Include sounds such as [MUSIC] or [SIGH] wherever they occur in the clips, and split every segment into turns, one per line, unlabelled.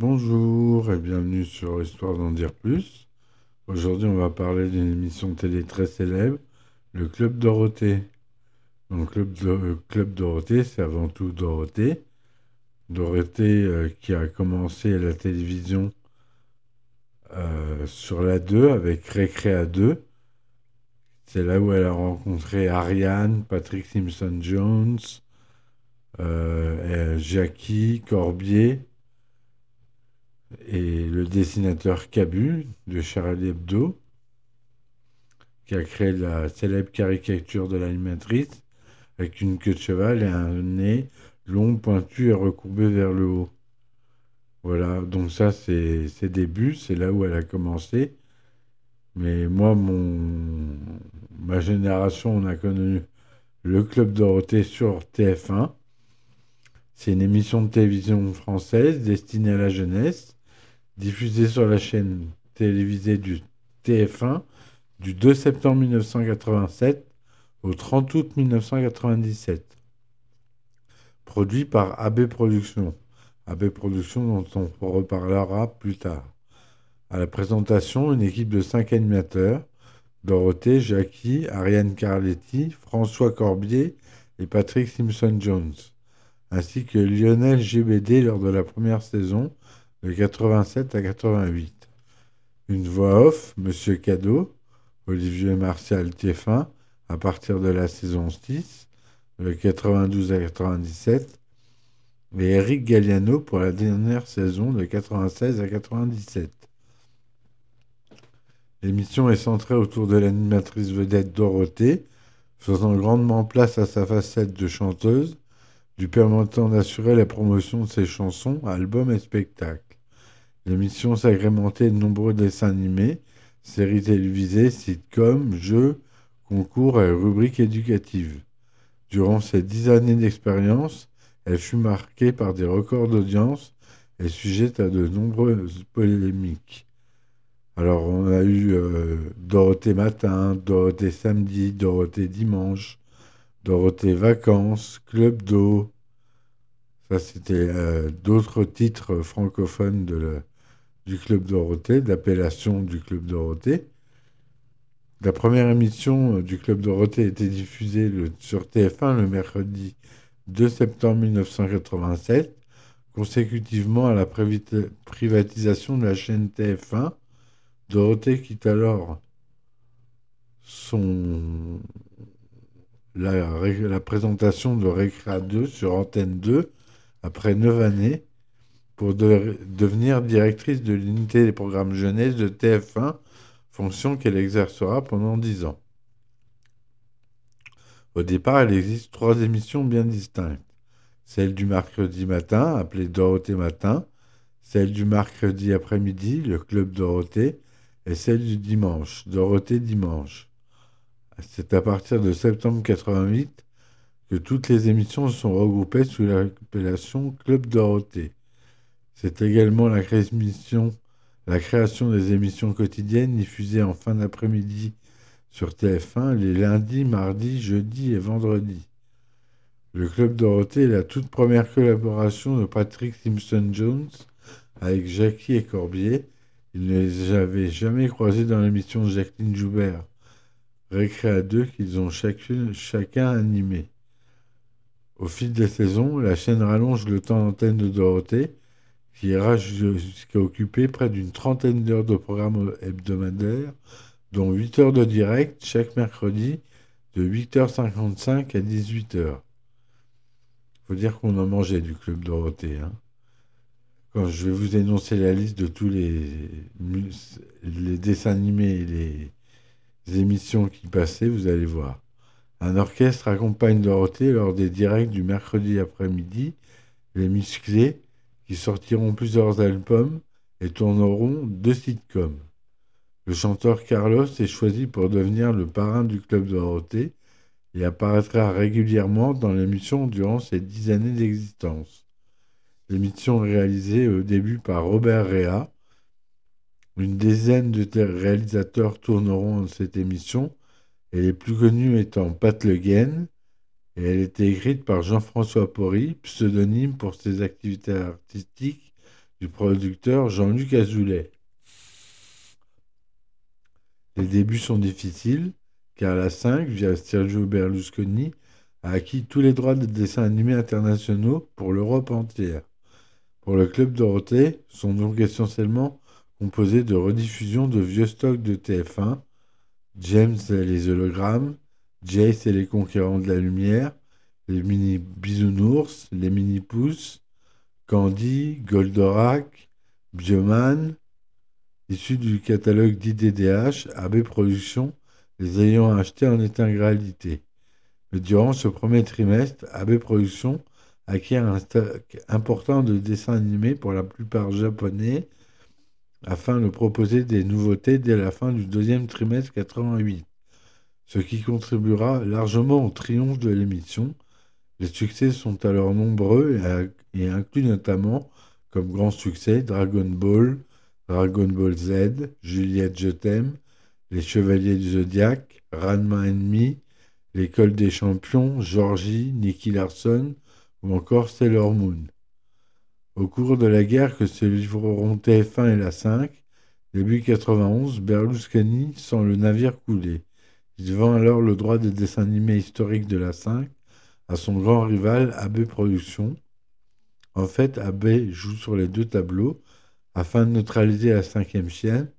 Bonjour et bienvenue sur Histoire d'en dire plus. Aujourd'hui, on va parler d'une émission télé très célèbre, le Club Dorothée. Donc, Club, de, Club Dorothée, c'est avant tout Dorothée. Dorothée euh, qui a commencé la télévision euh, sur la 2 avec Récréa 2. C'est là où elle a rencontré Ariane, Patrick Simpson-Jones, euh, Jackie, Corbier et le dessinateur Cabu de Charlie Hebdo, qui a créé la célèbre caricature de l'animatrice avec une queue de cheval et un nez long, pointu et recourbé vers le haut. Voilà, donc ça c'est ses débuts, c'est là où elle a commencé. Mais moi, mon, ma génération, on a connu le Club Dorothée sur TF1. C'est une émission de télévision française destinée à la jeunesse diffusé sur la chaîne télévisée du TF1 du 2 septembre 1987 au 30 août 1997. Produit par AB Productions. AB Productions dont on reparlera plus tard. À la présentation, une équipe de cinq animateurs Dorothée, Jackie, Ariane Carletti, François Corbier et Patrick Simpson-Jones, ainsi que Lionel GBD lors de la première saison de 87 à 88. Une voix off, Monsieur Cadeau, Olivier Martial Tieffin, à partir de la saison 6, de 92 à 97, et Eric Galliano pour la dernière saison de 96 à 97. L'émission est centrée autour de l'animatrice vedette Dorothée, faisant grandement place à sa facette de chanteuse, lui permettant d'assurer la promotion de ses chansons, albums et spectacles. L'émission s'agrémentait de nombreux dessins animés, séries télévisées, sitcoms, jeux, concours et rubriques éducatives. Durant ces dix années d'expérience, elle fut marquée par des records d'audience et sujette à de nombreuses polémiques. Alors on a eu euh, Dorothée matin, Dorothée samedi, Dorothée dimanche, Dorothée vacances, Club d'eau. Ça c'était euh, d'autres titres francophones de la, du Club Dorothée, d'appellation du Club Dorothée. La première émission euh, du Club Dorothée était diffusée sur TF1 le mercredi 2 septembre 1987, consécutivement à la privatisation de la chaîne TF1. Dorothée quitte alors la, présentation de Récréa 2 sur Antenne 2 après neuf années pour devenir directrice de l'unité des programmes jeunesse de TF1, fonction qu'elle exercera pendant dix ans. Au départ, il existe trois émissions bien distinctes. Celle du mercredi matin, appelée Dorothée Matin, celle du mercredi après-midi, le Club Dorothée, et celle du dimanche, Dorothée Dimanche. C'est à partir de septembre 88 que toutes les émissions sont regroupées sous l'appellation Club Dorothée. C'est également la création, des émissions quotidiennes diffusées en fin d'après-midi sur TF1 les lundis, mardis, jeudis et vendredis. Le Club Dorothée est la toute première collaboration de Patrick Simpson-Jones avec Jackie et Corbier. Ils ne les avaient jamais croisés dans l'émission Jacqueline Joubert, Récréa 2, qu'ils ont chacun animé. Au fil des saisons, la chaîne rallonge le temps d'antenne de Dorothée qui jusqu'à occuper près d'une trentaine d'heures de programme hebdomadaire, dont 8 heures de direct chaque mercredi de 8h55 à 18h. Faut dire qu'on a mangé du Club Dorothée. Hein. Quand je vais vous énoncer la liste de tous les, les dessins animés et les émissions qui passaient, vous allez voir. Un orchestre accompagne Dorothée lors des directs du mercredi après-midi. Les musclés qui sortiront plusieurs albums et tourneront deux sitcoms. Le chanteur Carlos est choisi pour devenir le parrain du Club Dorothée et apparaîtra régulièrement dans l'émission durant ses dix années d'existence. L'émission est réalisée au début par Robert Réa. Une dizaine de réalisateurs tourneront dans cette émission, et les plus connus étant Pat Le Guen, et elle était écrite par Jean-François Porry, pseudonyme pour ses activités artistiques du producteur Jean-Luc Azoulay. Les débuts sont difficiles, car la 5, via Sergio Berlusconi, a acquis tous les droits de dessins animés internationaux pour l'Europe entière. Pour le Club Dorothée, sont donc essentiellement composés de rediffusions de vieux stocks de TF1, James et les hologrammes, Jace et les conquérants de la lumière, les mini bisounours, les mini pousses, Candy, Goldorak, Bioman, issus du catalogue d'IDDH, AB Productions, les ayant achetés en intégralité. Mais durant ce premier trimestre, AB Productions acquiert un stock important de dessins animés pour la plupart japonais afin de proposer des nouveautés dès la fin du deuxième trimestre 88, ce qui contribuera largement au triomphe de l'émission. Les succès sont alors nombreux et incluent notamment comme grand succès Dragon Ball, Dragon Ball Z, Juliette Je t'aime, Les Chevaliers du Zodiaque, Ranma Ennemi, L'École des Champions, Georgie, Nicky Larson ou encore Sailor Moon. Au cours de la guerre que se livreront TF1 et la 5, début 91, Berlusconi sent le navire couler. Il vend alors le droit des dessins animés historiques de la 5 à son grand rival AB Productions. En fait, AB joue sur les deux tableaux afin de neutraliser la cinquième chienne.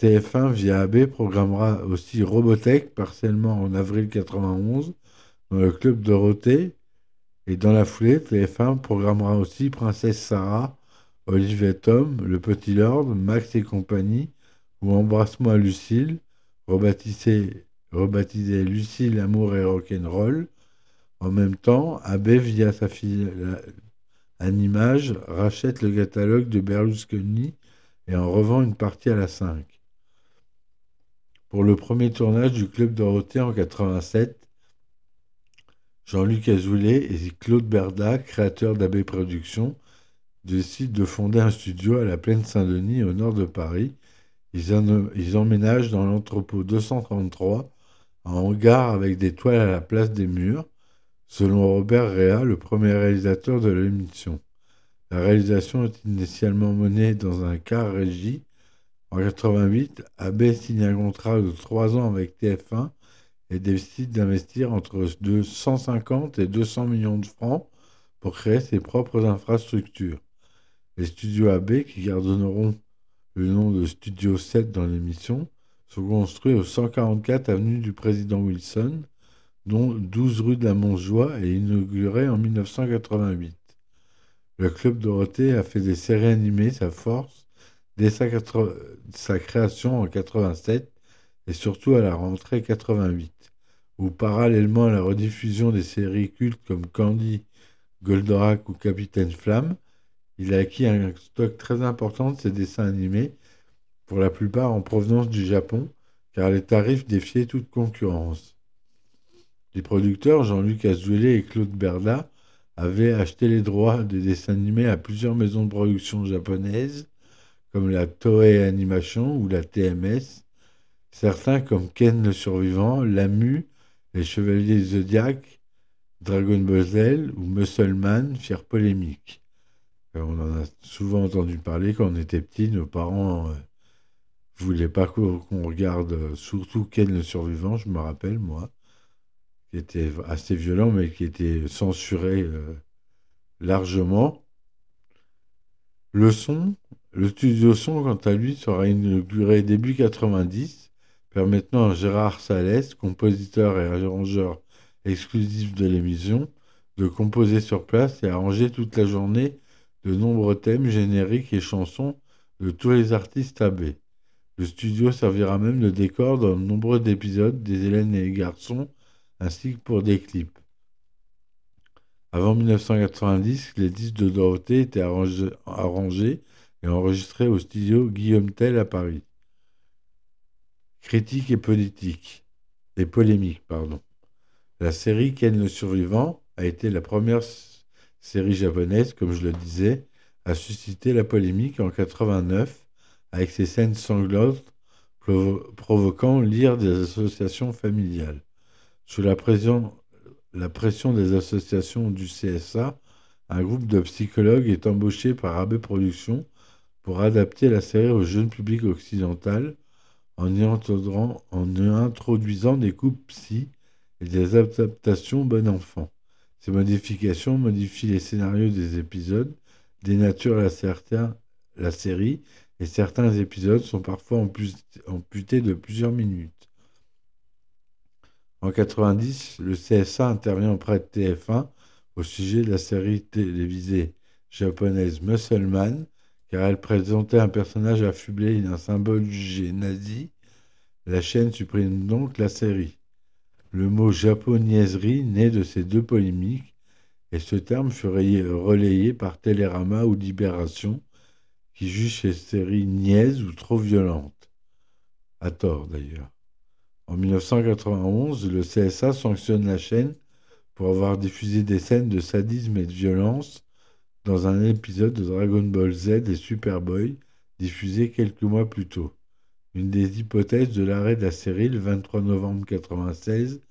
TF1 via AB programmera aussi Robotech partiellement en avril 91 dans le club Dorothée et dans la foulée, TF1 programmera aussi Princesse Sarah, Olivier Tom, Le Petit Lord, Max et compagnie, ou Embrasse-moi Lucille, rebaptisé, rebaptisé Lucille, Amour et Rock'n'Roll. En même temps, AB, via sa fille Animage, rachète le catalogue de Berlusconi et en revend une partie à la 5. Pour le premier tournage du Club Dorothée en 87, Jean-Luc Azoulay et Claude Berda, créateurs d'AB Productions, décident de fonder un studio à la Plaine Saint-Denis, au nord de Paris. Ils, emménagent dans l'entrepôt 233, un hangar avec des toiles à la place des murs, selon Robert Réa, le premier réalisateur de l'émission. La réalisation est initialement menée dans un car régie. En 88, AB signe un contrat de trois ans avec TF1 et décide d'investir entre 150 et 200 millions de francs pour créer ses propres infrastructures. Les studios AB, qui garderont le nom de Studio 7 dans l'émission, sont construits au 144 avenue du Président Wilson, dont 12 rue de la Montjoie et inaugurés en 1988. Le Club Dorothée a fait des séries animées sa force dès sa, sa création en 87 et surtout à la rentrée 88 où parallèlement à la rediffusion des séries cultes comme Candy, Goldorak ou Capitaine Flamme, il a acquis un stock très important de ses dessins animés, pour la plupart en provenance du Japon, car les tarifs défiaient toute concurrence. Les producteurs Jean-Luc Azoulay et Claude Berda avaient acheté les droits des dessins animés à plusieurs maisons de production japonaises, comme la Toei Animation ou la TMS. Certains comme Ken le Survivant, Lamu les Chevaliers Zodiac, Dragon Ball ou Muscleman firent polémique. Euh, on en a souvent entendu parler quand on était petit, nos parents euh, voulaient pas qu'on regarde, euh, surtout Ken le survivant, je me rappelle, moi, qui était assez violent, mais qui était censuré largement. Le son, le studio son, quant à lui, sera inauguré début 90 permettant à Gérard Salès, compositeur et arrangeur exclusif de l'émission, de composer sur place et arranger toute la journée de nombreux thèmes génériques et chansons de tous les artistes AB. Le studio servira même de décor dans de nombreux épisodes des Hélène et les garçons, ainsi que pour des clips. Avant 1990, les disques de Dorothée étaient arrangés et enregistrés au studio Guillaume Tell à Paris. Critique et politique. Et polémique, pardon. La série Ken le survivant a été la première série japonaise, comme je le disais, à susciter la polémique en 89 avec ses scènes sanglantes provoquant l'ire des associations familiales. Sous la pression, la pression des associations du CSA, un groupe de psychologues est embauché par AB Productions pour adapter la série au jeune public occidental en y, introduisant des coupes psy et des adaptations bon enfant. Ces modifications modifient les scénarios des épisodes, dénaturent la, série et certains épisodes sont parfois amputés de plusieurs minutes. En 90, le CSA intervient auprès de TF1 au sujet de la série télévisée japonaise Muscleman, car elle présentait un personnage affublé et un symbole jugé nazi. La chaîne supprime donc la série. Le mot japoniaiserie naît de ces deux polémiques, et ce terme fut relayé par Télérama ou Libération, qui jugent ces séries niaises ou trop violentes. À tort d'ailleurs. En 1991, le CSA sanctionne la chaîne pour avoir diffusé des scènes de sadisme et de violence dans un épisode de Dragon Ball Z et Superboy diffusé quelques mois plus tôt. Une des hypothèses de l'arrêt de la série le 23 novembre 1996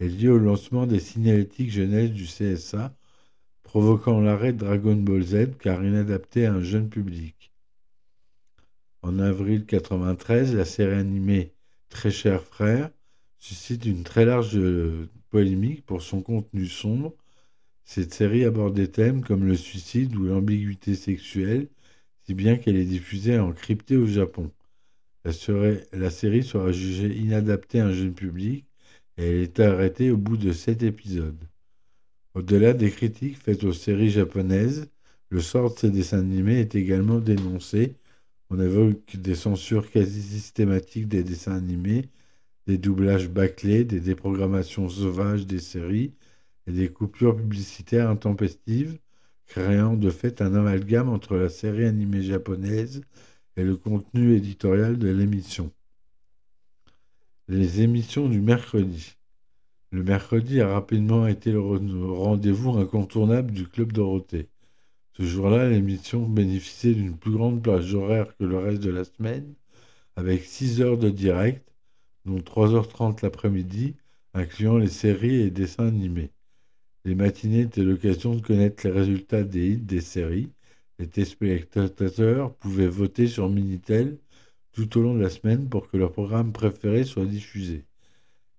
est liée au lancement des signalétiques jeunesse du CSA, provoquant l'arrêt de Dragon Ball Z car inadapté à un jeune public. En avril 1993, la série animée Très cher frère suscite une très large polémique pour son contenu sombre. Cette série aborde des thèmes comme le suicide ou l'ambiguïté sexuelle, si bien qu'elle est diffusée en crypté au Japon. La, série sera jugée inadaptée à un jeune public et elle est arrêtée au bout de sept épisodes. Au-delà des critiques faites aux séries japonaises, le sort de ces dessins animés est également dénoncé. On évoque des censures quasi systématiques des dessins animés des doublages bâclés, des déprogrammations sauvages des séries et des coupures publicitaires intempestives, créant de fait un amalgame entre la série animée japonaise et le contenu éditorial de l'émission. Les émissions du mercredi. Le mercredi a rapidement été le rendez-vous incontournable du Club Dorothée. Ce jour-là, l'émission bénéficiait d'une plus grande plage horaire que le reste de la semaine, avec 6 heures de direct dont 3h30 l'après-midi, incluant les séries et dessins animés. Les matinées étaient l'occasion de connaître les résultats des hits des séries. Les téléspectateurs pouvaient voter sur Minitel tout au long de la semaine pour que leur programme préféré soit diffusé.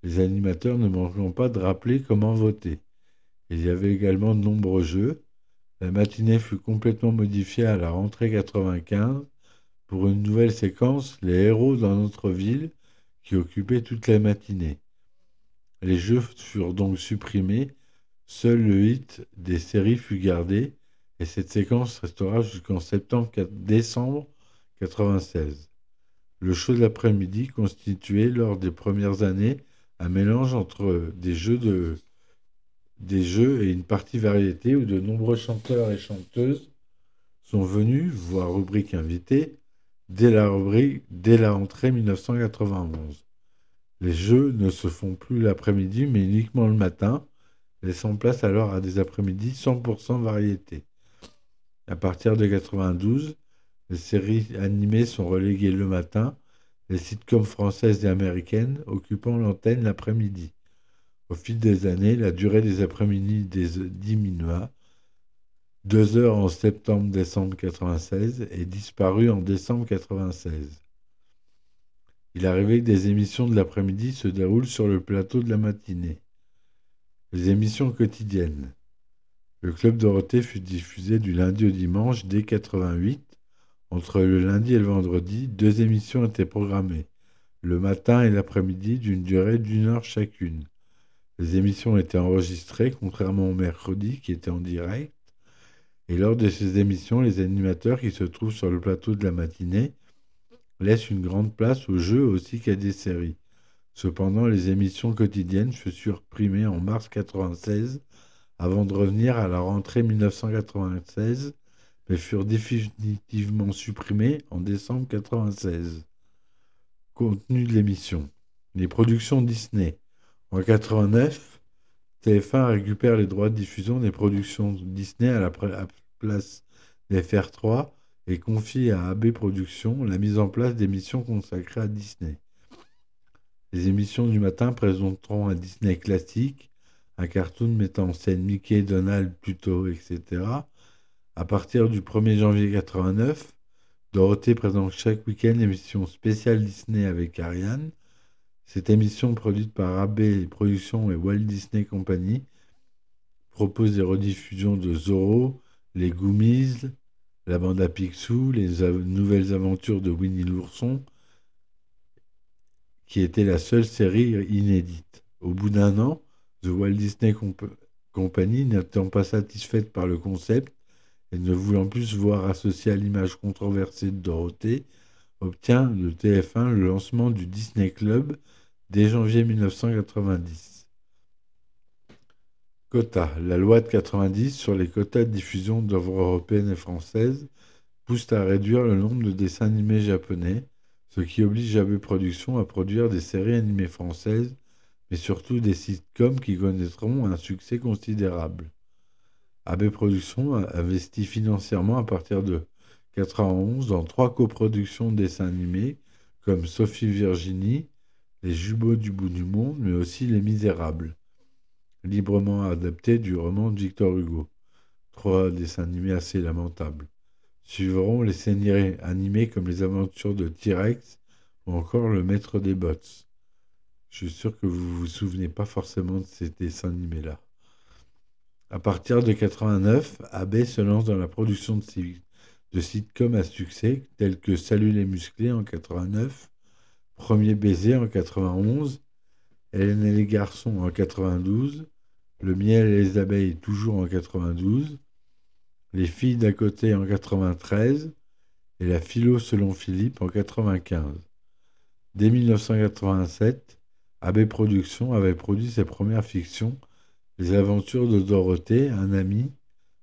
Les animateurs ne manqueront pas de rappeler comment voter. Il y avait également de nombreux jeux. La matinée fut complètement modifiée à la rentrée 95 pour une nouvelle séquence Les héros dans notre ville qui occupait toute la matinée. Les jeux furent donc supprimés, seul le hit des séries fut gardé, et cette séquence restera jusqu'en septembre décembre 96. Le show de l'après-midi constituait lors des premières années un mélange entre des jeux de des jeux et une partie variété où de nombreux chanteurs et chanteuses sont venus, voire rubrique invitée, dès la, dès la rentrée 1991. Les jeux ne se font plus l'après-midi, mais uniquement le matin, laissant place alors à des après-midi 100% variété. À partir de 92, les séries animées sont reléguées le matin, les sitcoms françaises et américaines occupant l'antenne l'après-midi. Au fil des années, la durée des après-midi diminua, deux heures en septembre-décembre 96 et disparu en décembre 96. Il arrivait que des émissions de l'après-midi se déroulent sur le plateau de la matinée. Les émissions quotidiennes. Le Club Dorothée fut diffusé du lundi au dimanche dès 88. Entre le lundi et le vendredi, deux émissions étaient programmées, le matin et l'après-midi d'une durée d'une heure chacune. Les émissions étaient enregistrées, contrairement au mercredi qui était en direct. Et lors de ces émissions, les animateurs qui se trouvent sur le plateau de la matinée laissent une grande place aux jeux aussi qu'à des séries. Cependant, les émissions quotidiennes furent supprimées en mars 1996 avant de revenir à la rentrée 1996, mais furent définitivement supprimées en décembre 1996. Contenu de l'émission. Les productions Disney. En 1989, TF1 récupère les droits de diffusion des productions Disney à la place des FR3 et confie à AB Productions la mise en place d'émissions consacrées à Disney. Les émissions du matin présenteront un Disney classique, un cartoon mettant en scène Mickey, Donald, Pluto, etc. À partir du 1er janvier 89, Dorothée présente chaque week-end l'émission spéciale Disney avec Ariane. Cette émission produite par AB Productions et Walt Disney Company propose des rediffusions de Zorro, les Goomies, la bande à Picsou, les nouvelles aventures de Winnie l'ourson, qui était la seule série inédite. Au bout d'un an, The Walt Disney Company, n'étant pas satisfaite par le concept et ne voulant plus voir associée à l'image controversée de Dorothée, obtient de TF1 le lancement du Disney Club dès janvier 1990. Quota. La loi de 90 sur les quotas de diffusion d'œuvres européennes et françaises pousse à réduire le nombre de dessins animés japonais, ce qui oblige AB Productions à produire des séries animées françaises, mais surtout des sitcoms qui connaîtront un succès considérable. AB Productions a investi financièrement à partir de 91 dans trois coproductions de dessins animés comme Sophie Virginie, Les Jumeaux du bout du monde, mais aussi Les Misérables librement adapté du roman de Victor Hugo. Trois dessins animés assez lamentables. Suivront les séries animées comme les aventures de T-Rex ou encore le maître des bottes. Je suis sûr que vous vous souvenez pas forcément de ces dessins animés-là. À partir de 89, AB se lance dans la production de, de sitcoms à succès tels que Salut les musclés en 89, Premier baiser en 91, Hélène et les garçons en 92, le miel et les abeilles toujours en 92, Les filles d'à côté en 93 et La philo selon Philippe en 95. Dès 1987, AB Productions avait produit ses premières fictions Les aventures de Dorothée, un ami,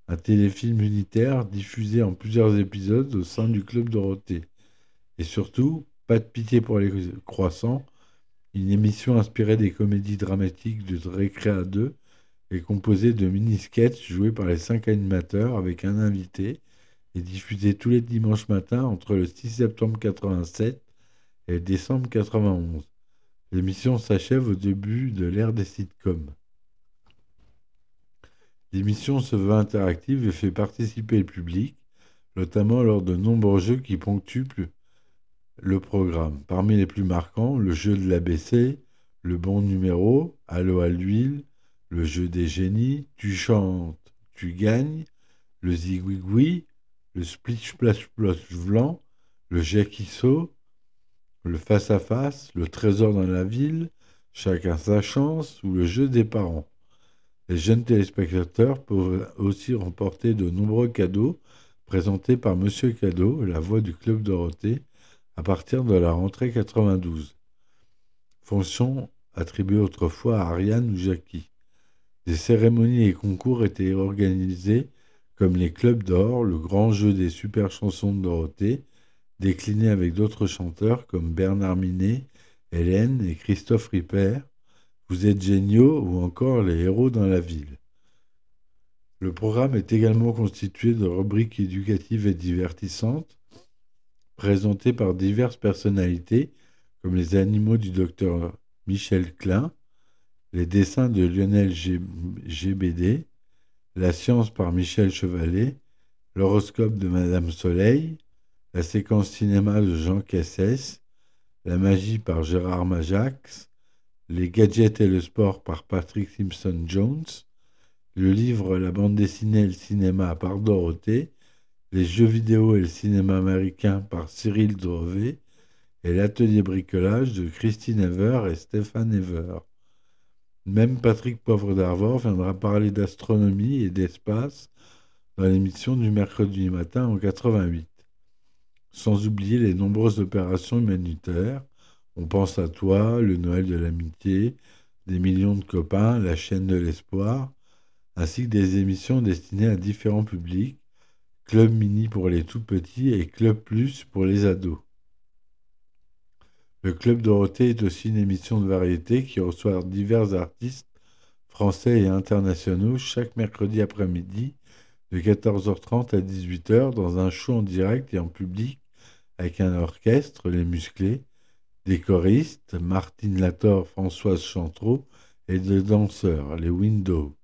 un téléfilm unitaire diffusé en plusieurs épisodes au sein du Club Dorothée. Et surtout, Pas de pitié pour les croissants, une émission inspirée des comédies dramatiques de Récréa 2 est composé de mini-sketchs joués par les cinq animateurs avec un invité et diffusé tous les dimanches matins entre le 6 septembre 87 et décembre 91. L'émission s'achève au début de l'ère des sitcoms. L'émission se veut interactive et fait participer le public, notamment lors de nombreux jeux qui ponctuent le programme. Parmi les plus marquants, le jeu de l'ABC, le bon numéro, Allo à l'huile, le jeu des génies, tu chantes, tu gagnes, le zigouigoui, le splish splash splash blanc, le saut, le face à face, le trésor dans la ville, chacun sa chance ou le jeu des parents. Les jeunes téléspectateurs peuvent aussi remporter de nombreux cadeaux présentés par Monsieur Cadeau, la voix du Club Dorothée, à partir de la rentrée 92. Fonction attribuée autrefois à Ariane ou Jackie. Des cérémonies et concours étaient organisés comme les clubs d'or, le grand jeu des super chansons de Dorothée, décliné avec d'autres chanteurs comme Bernard Minet, Hélène et Christophe Ripper, Vous êtes géniaux ou encore Les héros dans la ville. Le programme est également constitué de rubriques éducatives et divertissantes, présentées par diverses personnalités comme les animaux du docteur Michel Klein, les dessins de Lionel GBD, La science par Michel Chevalet, L'horoscope de Madame Soleil, la séquence cinéma de Jean Cassès, La magie par Gérard Majax, Les gadgets et le sport par Patrick Simpson Jones, le livre La bande dessinée et le cinéma par Dorothée, les jeux vidéo et le cinéma américain par Cyril Drevet, et l'atelier bricolage de Christine Ever et Stéphane Ever. Même Patrick Poivre d'Arvor viendra parler d'astronomie et d'espace dans l'émission du mercredi matin en 88. Sans oublier les nombreuses opérations humanitaires. On pense à toi, le Noël de l'amitié, des millions de copains, la chaîne de l'espoir, ainsi que des émissions destinées à différents publics, Club Mini pour les tout petits et Club Plus pour les ados. Le Club Dorothée est aussi une émission de variété qui reçoit divers artistes français et internationaux chaque mercredi après-midi de 14h30 à 18h dans un show en direct et en public avec un orchestre, les musclés, des choristes, Martine Lator, Françoise Chantreau et de danseurs, les Windows.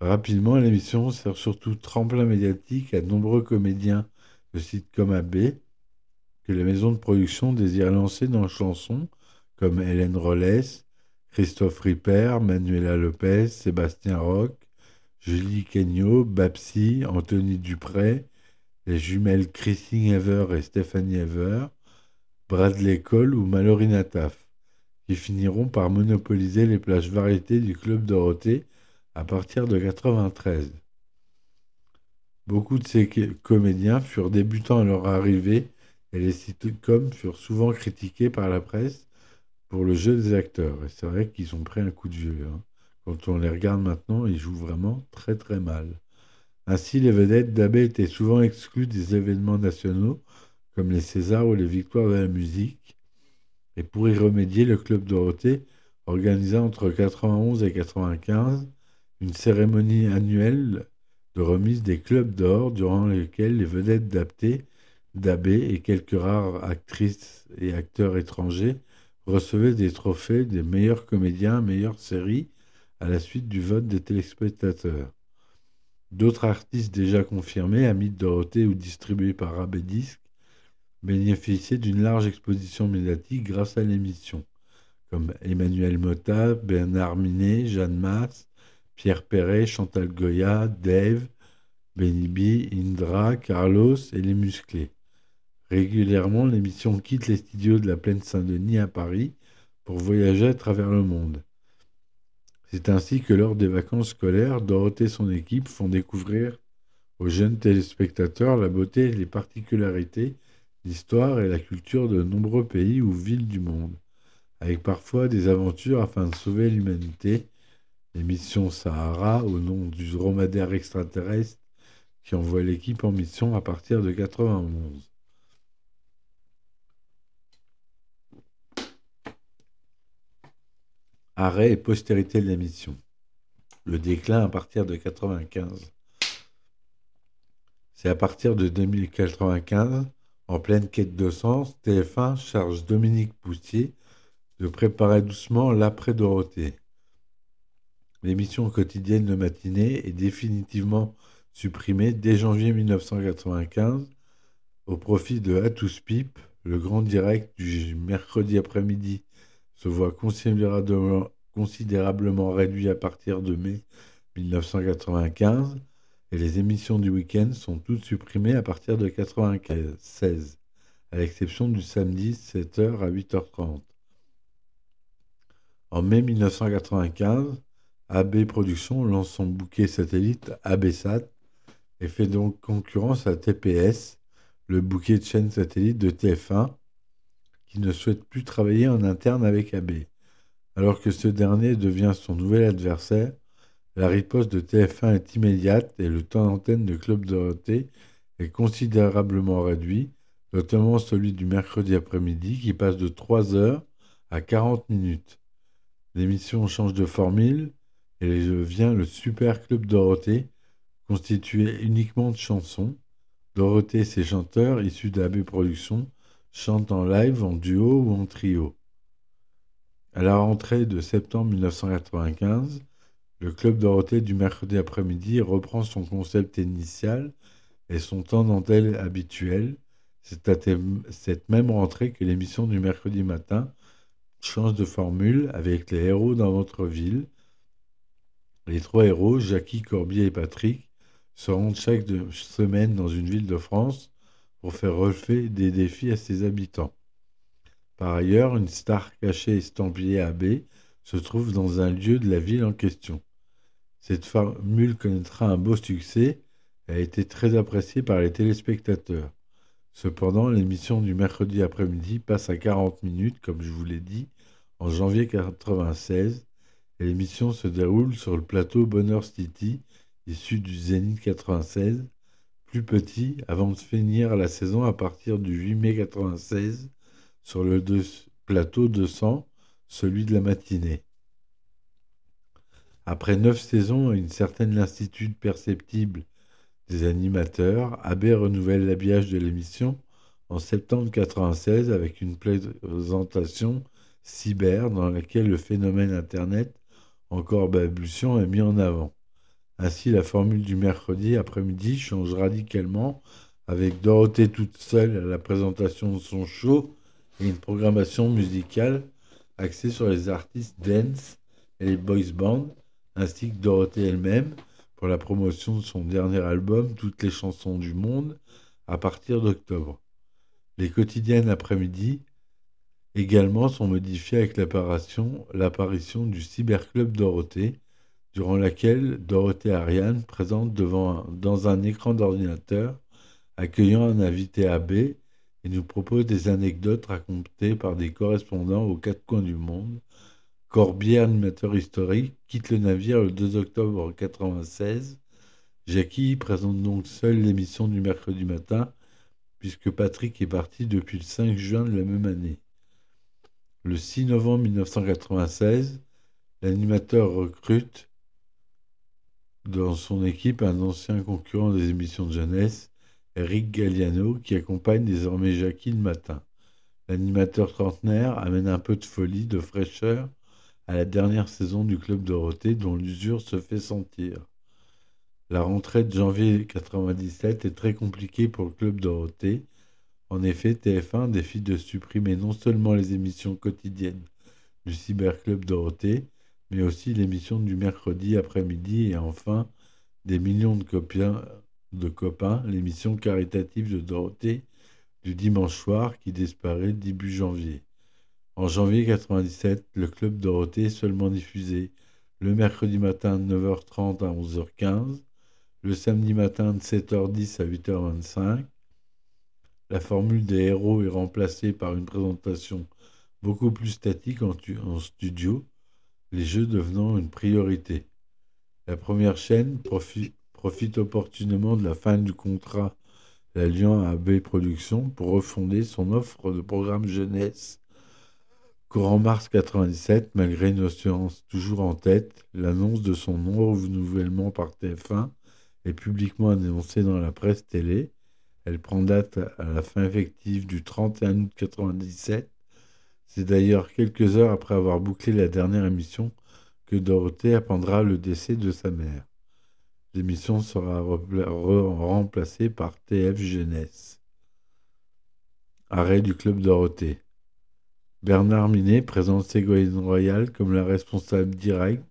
Rapidement, l'émission sert surtout tremplin médiatique à nombreux comédiens de sitcom AB que les maisons de production désirent lancer dans la chanson, comme Hélène Rollès, Christophe Ripper, Manuela Lopez, Sébastien Roch, Julie Kenyo, Babsy, Anthony Dupré, les jumelles Christine Ever et Stephanie Ever, Bradley Cole ou Mallory Nataf, qui finiront par monopoliser les plages variétés du Club Dorothée à partir de 93. Beaucoup de ces comédiens furent débutants à leur arrivée et les sitcoms furent souvent critiqués par la presse pour le jeu des acteurs. Et c'est vrai qu'ils ont pris un coup de vieux. Hein. Quand on les regarde maintenant, ils jouent vraiment très très mal. Ainsi, les vedettes d'AB étaient souvent exclues des événements nationaux comme les Césars ou les Victoires de la musique. Et pour y remédier, le Club Dorothée organisa entre 91 et 95 une cérémonie annuelle de remise des clubs d'or durant lesquelles les vedettes d'AB et quelques rares actrices et acteurs étrangers recevaient des trophées des meilleurs comédiens, meilleures séries à la suite du vote des téléspectateurs. D'autres artistes déjà confirmés, amis de Dorothée ou distribués par Abedisc, bénéficiaient d'une large exposition médiatique grâce à l'émission, comme Emmanuel Motta, Bernard Minet, Jeanne Masse, Pierre Perret, Chantal Goya, Dave, Benny Indra, Carlos et les musclés. Régulièrement, l'émission quitte les studios de la plaine Saint-Denis à Paris pour voyager à travers le monde. C'est ainsi que lors des vacances scolaires, Dorothée et son équipe font découvrir aux jeunes téléspectateurs la beauté et les particularités, l'histoire et la culture de nombreux pays ou villes du monde, avec parfois des aventures afin de sauver l'humanité. L'émission Sahara, au nom du dromadaire extraterrestre qui envoie l'équipe en mission à partir de 91. Arrêt et postérité de l'émission. Le déclin à partir de 95. C'est à partir de 2095, en pleine quête de sens, TF1 charge Dominique Poustier de préparer doucement l'après-Dorothée. L'émission quotidienne de matinée est définitivement supprimée dès janvier 1995 au profit de A Pipe, le grand direct du mercredi après-midi se voit considérablement, réduit à partir de mai 1995 et les émissions du week-end sont toutes supprimées à partir de 1996, à l'exception du samedi 7h à 8h30. En mai 1995, AB Productions lance son bouquet satellite ABSAT et fait donc concurrence à TPS, le bouquet de chaînes satellites de TF1, qui ne souhaite plus travailler en interne avec AB. Alors que ce dernier devient son nouvel adversaire, la riposte de TF1 est immédiate et le temps d'antenne de Club Dorothée est considérablement réduit, notamment celui du mercredi après-midi qui passe de 3 heures à 40 minutes. L'émission change de formule et devient le Super Club Dorothée, constitué uniquement de chansons. Dorothée et ses chanteurs, issus d'AB Productions, chante en live, en duo ou en trio. À la rentrée de septembre 1995, le Club Dorothée du mercredi après-midi reprend son concept initial et son temps d'antenne habituel. C'est à cette même rentrée que l'émission du mercredi matin change de formule avec les héros dans votre ville. Les trois héros, Jackie, Corbier et Patrick, se rendent chaque semaine dans une ville de France pour faire relever des défis à ses habitants. Par ailleurs, une star cachée estampillée AB se trouve dans un lieu de la ville en question. Cette formule connaîtra un beau succès et a été très appréciée par les téléspectateurs. Cependant, l'émission du mercredi après-midi passe à 40 minutes, comme je vous l'ai dit, en janvier 1996, et l'émission se déroule sur le plateau Bonheur City, issu du Zénith 96, plus petit avant de finir la saison à partir du 8 mai 96 sur le plateau 200, celui de la matinée. Après neuf saisons et une certaine lassitude perceptible des animateurs, AB renouvelle l'habillage de l'émission en septembre 96 avec une présentation Cyber, dans laquelle le phénomène Internet, encore balbutiant, est mis en avant. Ainsi, la formule du mercredi après-midi change radicalement avec Dorothée toute seule à la présentation de son show et une programmation musicale axée sur les artistes dance et les boys bands, ainsi que Dorothée elle-même pour la promotion de son dernier album Toutes les chansons du monde à partir d'octobre. Les quotidiennes après-midi également sont modifiées avec l'apparition du Cyberclub Dorothée, durant laquelle Dorothée Ariane présente devant dans un écran d'ordinateur accueillant un invité AB et nous propose des anecdotes racontées par des correspondants aux quatre coins du monde. Corbier, animateur historique, quitte le navire le 2 octobre 1996. Jackie présente donc seul l'émission du mercredi matin, puisque Patrick est parti depuis le 5 juin de la même année. Le 6 novembre 1996, l'animateur recrute dans son équipe un ancien concurrent des émissions de jeunesse, Eric Galliano, qui accompagne désormais Jackie le matin. L'animateur trentenaire amène un peu de folie, de fraîcheur à la dernière saison du Club Dorothée dont l'usure se fait sentir. La rentrée de janvier 1997 est très compliquée pour le Club Dorothée. En effet, TF1 décide de supprimer non seulement les émissions quotidiennes du Cyberclub Dorothée, mais aussi l'émission du mercredi après-midi et enfin des millions de copains l'émission caritative de Dorothée du dimanche soir qui disparaît début janvier. En janvier 97, le club Dorothée est seulement diffusé le mercredi matin de 9h30 à 11h15, le samedi matin de 7h10 à 8h25. La formule des héros est remplacée par une présentation beaucoup plus statique en studio, les jeux devenant une priorité. La première chaîne profite opportunément de la fin du contrat l'alliant à AB Productions pour refonder son offre de programme jeunesse. Courant mars 97, malgré une assurance toujours en tête, l'annonce de son non-renouvellement par TF1 est publiquement annoncée dans la presse télé. Elle prend date à la fin effective du 31 août 97. C'est d'ailleurs quelques heures après avoir bouclé la dernière émission que Dorothée apprendra le décès de sa mère. L'émission sera remplacée par TF Jeunesse. Arrêt du Club Dorothée. Bernard Minet présente Ségolène Royal comme la responsable directe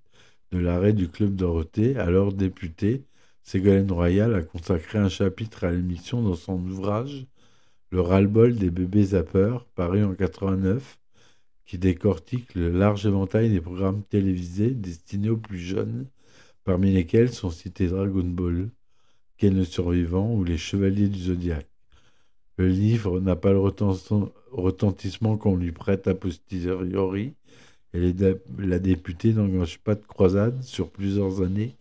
de l'arrêt du Club Dorothée. Alors députée, Ségolène Royal a consacré un chapitre à l'émission dans son ouvrage Le ras-le-bol des bébés zappeurs, paru en 89, qui décortique le large éventail des programmes télévisés destinés aux plus jeunes parmi lesquels sont cités Dragon Ball, Ken le Survivant ou Les Chevaliers du Zodiaque. Le livre n'a pas le retentissement qu'on lui prête a posteriori, et la députée n'engage pas de croisade sur plusieurs années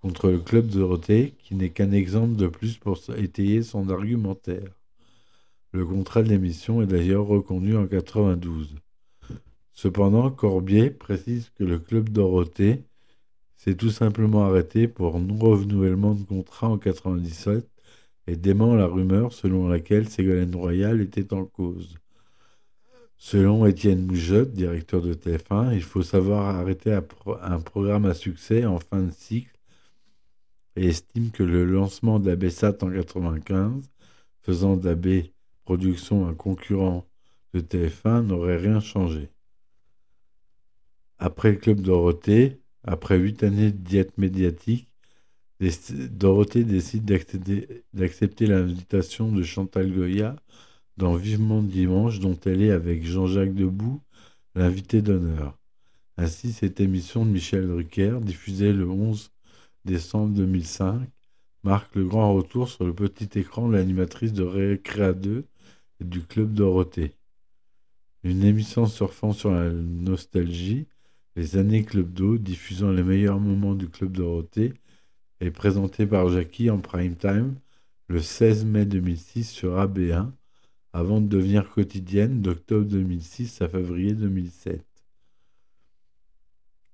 contre le club Dorothée, qui n'est qu'un exemple de plus pour étayer son argumentaire. Le contrat de l'émission est d'ailleurs reconduit en 92. Cependant, Corbier précise que le club Dorothée s'est tout simplement arrêté pour non-renouvellement de contrat en 97 et dément la rumeur selon laquelle Ségolène Royal était en cause. Selon Étienne Moujotte, directeur de TF1, il faut savoir arrêter un programme à succès en fin de cycle et estime que le lancement d'ABSAT en 95, faisant d'AB Production un concurrent de TF1, n'aurait rien changé. Après le club Dorothée, après huit années de diète médiatique, Dorothée décide d'accepter l'invitation de Chantal Goya dans Vivement Dimanche, dont elle est avec Jean-Jacques Debout, l'invité d'honneur. Ainsi, cette émission de Michel Drucker, diffusée le 11 décembre 2005, marque le grand retour sur le petit écran de l'animatrice de Récréa 2 et du Club Dorothée. Une émission surfant sur la nostalgie, les années Club d'eau, diffusant les meilleurs moments du Club Dorothée, est présenté par Jackie en prime time le 16 mai 2006 sur AB1, avant de devenir quotidienne d'octobre 2006 à février 2007.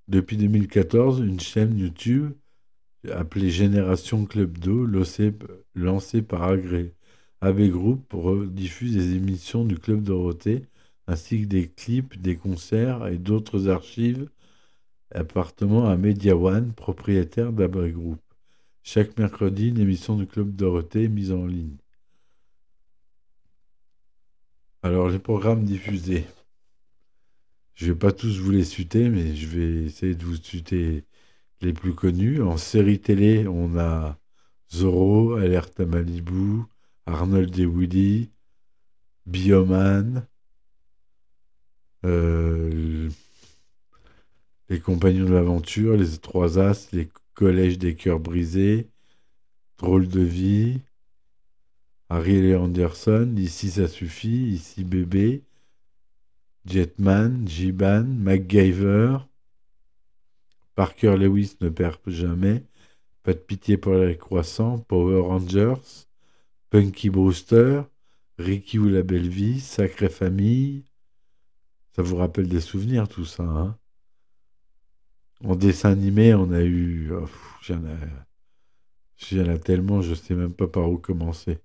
Depuis 2014, une chaîne YouTube appelée Génération Club d'eau, lancée par AB Group, diffuse des émissions du Club Dorothée ainsi que des clips, des concerts et d'autres archives appartenant à Media One, propriétaire d'Abré Group. Chaque mercredi, une émission du Club Dorothée est mise en ligne. Alors, les programmes diffusés. Je ne vais pas tous vous les citer, mais je vais essayer de vous citer les plus connus. En série télé, on a Zorro, Alerte à Malibu, Arnold et Woody, Bioman, euh, Les Compagnons de l'Aventure, Les Trois As, Les Collèges des Cœurs Brisés, Drôle de Vie, Ariel Anderson, Ici ça suffit, Ici bébé, Jetman, Jiban, MacGyver, Parker Lewis ne perd jamais, Pas de pitié pour les croissants, Power Rangers, Punky Brewster, Ricky ou la belle vie, Sacrée famille. Ça vous rappelle des souvenirs tout ça, hein? En dessin animé, on a eu... Oh, J'en ai... tellement, je sais même pas par où commencer.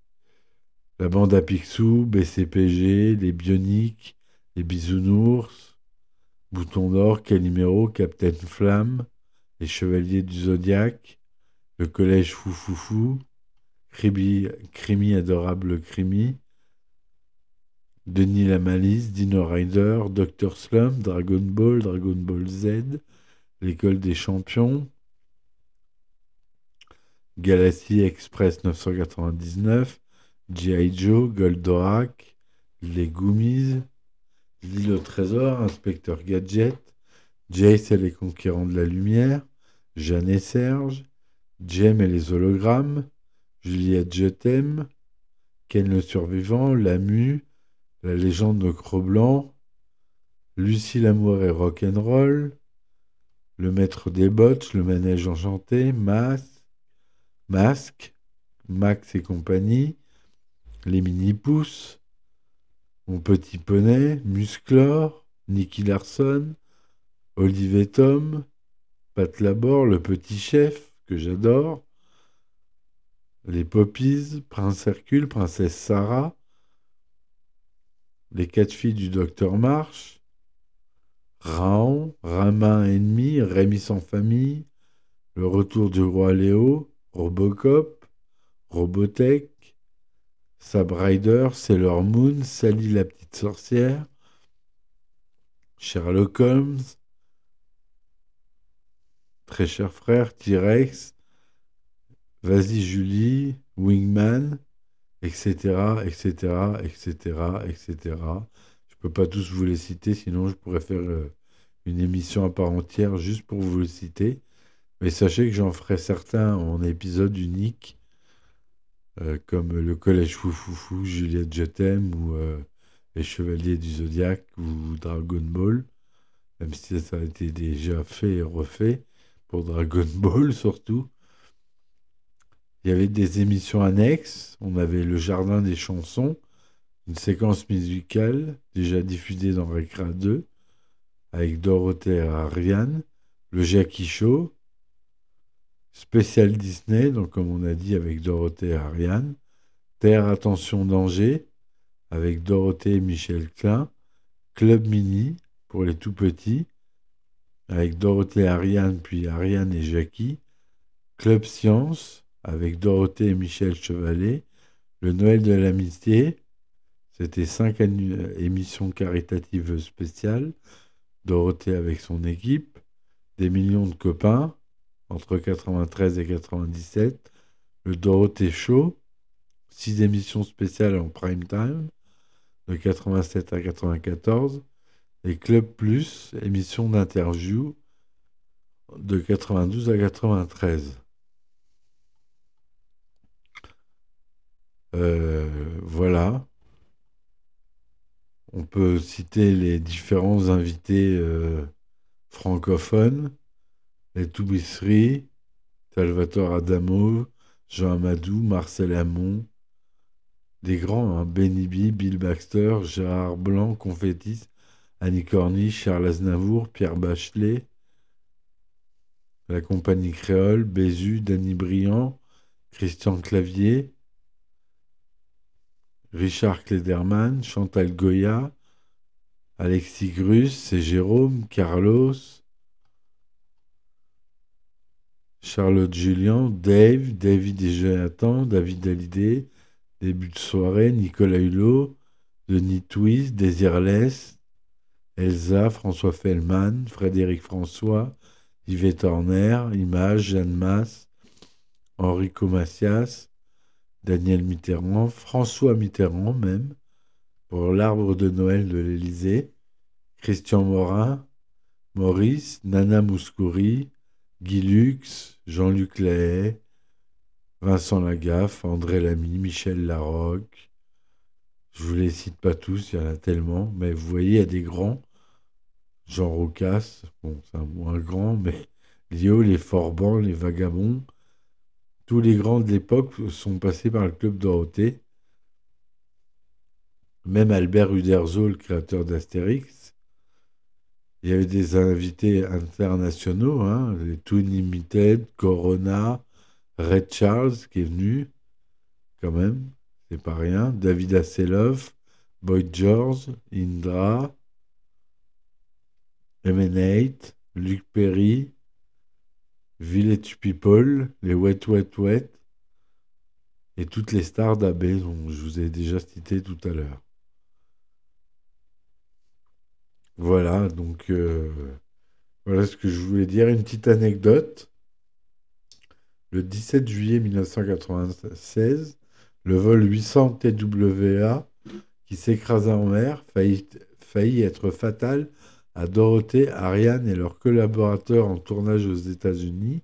La bande à Picsou, BCPG, les Bioniques, les Bisounours, Bouton d'Or, Calimero, Captain Flamme, les Chevaliers du Zodiaque, le Collège Foufoufou, Crimi, Adorable Crimi, Denis la Malice, Dino Rider, Dr. Slum, Dragon Ball, Dragon Ball Z, L'école des champions, Galaxy Express 999, G.I. Joe, Goldorak, Les Goomies, L'île au trésor, Inspecteur Gadget, Jace et les conquérants de la lumière, Jeanne et Serge, Jem et les hologrammes, Juliette Je t'aime, Ken le survivant, Lamu, La légende de Cro-Blanc, Lucie l'amour et rock'n'roll, Le maître des bottes, Le manège enchanté, Mas, Masque, Max et compagnie, Les mini-pousses, Mon petit poney, Musclor, Nicky Larson, Olivier Tom, Pat Labor, Le petit chef, que j'adore, les Poppies, Prince Hercule, Princesse Sarah, les quatre filles du docteur March, Raon, Ramin ennemi, Rémi sans famille, le retour du roi Léo, Robocop, Robotech, Sabrider, Sailor Moon, Sally la petite sorcière, Sherlock Holmes, très cher frère, T-Rex, Vas-y Julie, Wingman, etc., etc., etc., etc. Je peux pas tous vous les citer, sinon je pourrais faire euh, une émission à part entière juste pour vous les citer. Mais sachez que j'en ferai certains en épisode unique, euh, comme le Collège Foufoufou, Juliette Je t'aime, ou euh, Les Chevaliers du Zodiaque, ou Dragon Ball, même si ça a été déjà fait et refait, pour Dragon Ball [LAUGHS] surtout. Il y avait des émissions annexes. On avait le Jardin des chansons, une séquence musicale déjà diffusée dans Récra 2 avec Dorothée et Ariane, le Jackie Show, spécial Disney, donc comme on a dit avec Dorothée et Ariane, Terre Attention Danger avec Dorothée et Michel Klein, Club Mini pour les tout petits avec Dorothée Ariane puis Ariane et Jackie, Club Science avec Dorothée et Michel Chevalet. Le Noël de l'amitié, c'était cinq émissions caritatives spéciales. Dorothée avec son équipe, des millions de copains entre 93 et 97. Le Dorothée Show, six émissions spéciales en prime time de 87 à 94. Et Club Plus, émission d'interview de 92 à 93. Voilà. On peut citer les différents invités euh, francophones, les Toubisseries, Salvatore Adamo, Jean Amadou, Marcel Hamon, des grands, hein, Benny B, Bill Baxter, Gérard Blanc, Confettis, Annie Corniche, Charles Aznavour, Pierre Bachelet, la compagnie créole, Bézu, Danny Briand, Christian Clavier, Richard Klederman, Chantal Goya, Alexis Grus, c'est Jérôme, Carlos, Charlotte Julien, Dave, David et Jonathan, David Hallyday, début de soirée, Nicolas Hulot, Denis Twist, Désirless, Elsa, François Fellman, Frédéric François, Yvette Horner, Image, Jeanne Masse, Enrico Macias, Daniel Mitterrand, François Mitterrand même, pour l'arbre de Noël de l'Élysée, Christian Morin, Maurice, Nana Mouskouri, Guy Lux, Jean-Luc Lahaye, Vincent Lagaffe, André Lamy, Michel Larocque. Je vous les cite pas tous, il y en a tellement, mais vous voyez, il y a des grands. Jean Rocas, bon, c'est un moins grand, mais Lio, les Forbans, les Vagabonds, tous les grands de l'époque sont passés par le club Dorothée. Même Albert Uderzo, le créateur d'Astérix. Il y avait des invités internationaux, hein, les Toon Limited, Corona, Red Charles qui est venu, quand même, c'est pas rien. David Asseloff, Boyd George, Indra, Emanate, Luc Perry, Village People, les Wet Wet Wet, et toutes les stars d'AB dont je vous ai déjà cité tout à l'heure. Voilà, donc euh, voilà ce que je voulais dire. Une petite anecdote. Le 17 juillet 1996, le vol 800 TWA qui s'écrasa en mer faillit, faillit être fatal à Dorothée, Ariane et leurs collaborateurs en tournage aux États-Unis.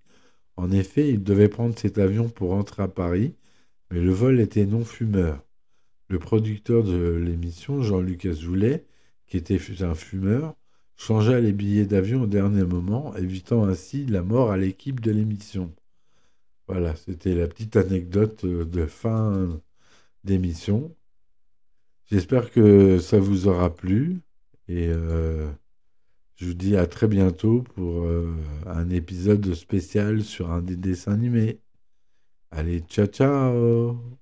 En effet, ils devaient prendre cet avion pour rentrer à Paris, mais le vol était non fumeur. Le producteur de l'émission, Jean-Luc Azoulay, qui était un fumeur, changea les billets d'avion au dernier moment, évitant ainsi la mort à l'équipe de l'émission. Voilà, c'était la petite anecdote de fin d'émission. J'espère que ça vous aura plu et euh, je vous dis à très bientôt pour euh, un épisode spécial sur un des dessins animés. Allez, ciao ciao